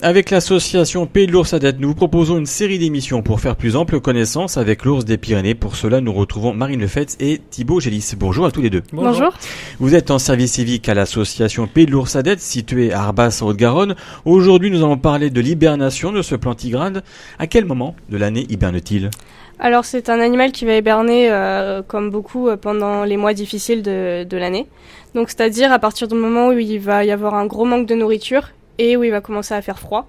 Avec l'association Pays de l'Ours à Dette, nous vous proposons une série d'émissions pour faire plus ample connaissance avec l'ours des Pyrénées. Pour cela, nous retrouvons Marine Lefebvre et Thibaut Gélis. Bonjour à tous les deux. Bonjour. Vous êtes en service civique à l'association Pays de l'Ours à Dette, située à Arbas en Haute-Garonne. Aujourd'hui, nous allons parler de l'hibernation de ce plantigrade. À quel moment de l'année hiberne-t-il? Alors c'est un animal qui va hiberner, euh, comme beaucoup, euh, pendant les mois difficiles de, de l'année. Donc c'est-à-dire à partir du moment où il va y avoir un gros manque de nourriture et où il va commencer à faire froid.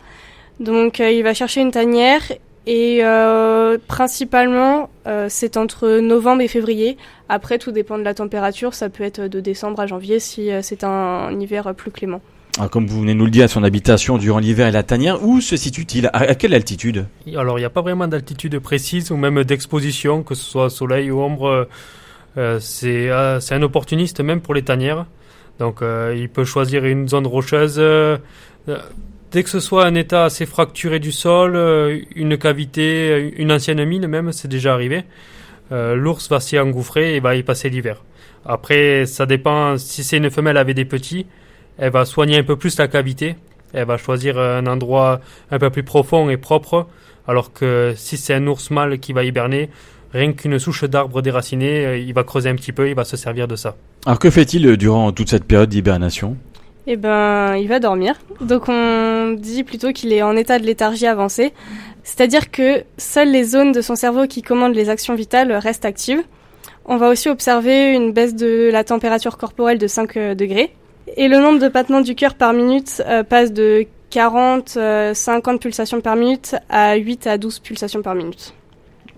Donc euh, il va chercher une tanière et euh, principalement euh, c'est entre novembre et février. Après tout dépend de la température, ça peut être de décembre à janvier si euh, c'est un, un hiver plus clément. Alors, comme vous venez de nous le dire, son habitation durant l'hiver et la tanière, où se situe-t-il? À, à quelle altitude? Alors, il n'y a pas vraiment d'altitude précise ou même d'exposition, que ce soit soleil ou ombre. Euh, c'est euh, c'est un opportuniste même pour les tanières. Donc, euh, il peut choisir une zone rocheuse. euh, euh, dès que ce soit un état assez fracturé du sol, euh, une cavité, euh, une ancienne mine même, c'est déjà arrivé. euh, L'ours va s'y engouffrer et va y passer l'hiver. Après, ça dépend. Si c'est une femelle avec des petits, elle va soigner un peu plus la cavité. Elle va choisir un endroit un peu plus profond et propre. Alors que si c'est un ours mâle qui va hiberner, rien qu'une souche d'arbre déracinée, euh, il va creuser un petit peu, il va se servir de ça. Alors que fait-il euh, durant toute cette période d'hibernation? Eh ben, il va dormir. Donc on dit plutôt qu'il est en état de léthargie avancée. C'est-à-dire que seules les zones de son cerveau qui commandent les actions vitales restent actives. On va aussi observer une baisse de la température corporelle de 5 euh, degrés. Et le nombre de battements du cœur par minute passe de 40, euh, 50 pulsations par minute à 8 à 12 pulsations par minute.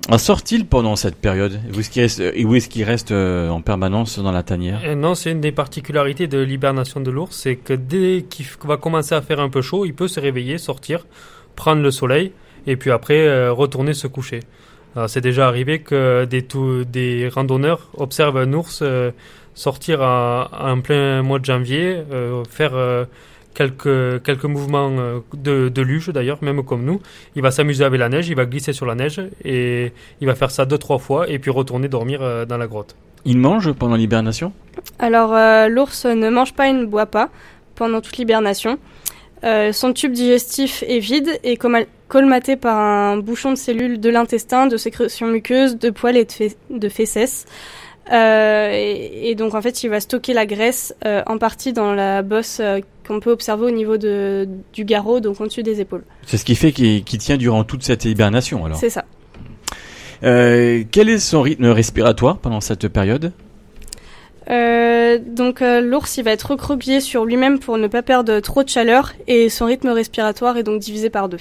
En sort-il pendant cette période euh, où est-ce qu'il reste euh, en permanence dans la tanière Euh, non, c'est une des particularités de l'hibernation de l'ours, c'est que dès qu'il va commencer à faire un peu chaud, il peut se réveiller, sortir, prendre le soleil, et puis après euh, retourner se coucher. C'est déjà arrivé que des, randonneurs observent un ours sortir en, plein mois de janvier, faire quelques, quelques mouvements euh, de, de luge d'ailleurs, même comme nous. Il va s'amuser avec la neige, il va glisser sur la neige, et il va faire ça deux, trois fois, et puis retourner dormir euh, dans la grotte. Il mange pendant l'hibernation? Alors euh, l'ours ne mange pas et ne boit pas pendant toute l'hibernation. Euh, son tube digestif est vide et colmaté par un bouchon de cellules de l'intestin, de sécrétions muqueuses, de poils et de, fé- de fesses. Euh, et, et donc en fait il va stocker la graisse euh, en partie dans la bosse euh, qu'on peut observer au niveau de, du garrot, donc au-dessus des épaules. C'est ce qui fait qu'il tient durant toute cette hibernation alors. C'est ça. Quel est son rythme respiratoire pendant cette période? Donc l'ours il va être recroquevillé sur lui-même pour ne pas perdre trop de chaleur et son rythme respiratoire est donc divisé par deux.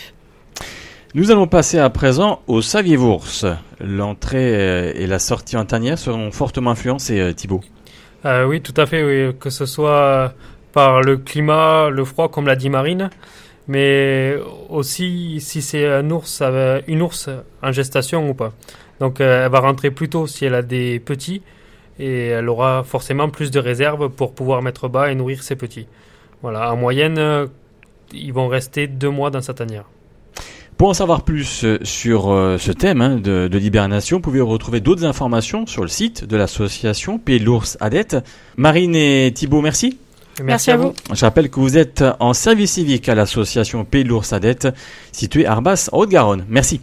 Nous allons passer à présent au saviez-ours. L'entrée euh, et la sortie en tanière seront fortement influencées, euh, Thibaut. Euh, oui, tout à fait, que ce soit par le climat, le froid, comme l'a dit Marine, mais aussi si c'est un ours, une ours en gestation ou pas. Donc elle va rentrer plus tôt si elle a des petits et elle aura forcément plus de réserves pour pouvoir mettre bas et nourrir ses petits. Voilà, en moyenne, ils vont rester deux mois dans sa tanière. Pour en savoir plus euh, sur euh, ce thème hein, de, de l'hibernation, vous pouvez retrouver d'autres informations sur le site de l'association Pays de l'Ours Adette. Marine et Thibaut, merci. Merci à vous. Je rappelle que vous êtes en service civique à l'association Pays de l'Ours Adette, située à Arbas, en Haute-Garonne. Merci.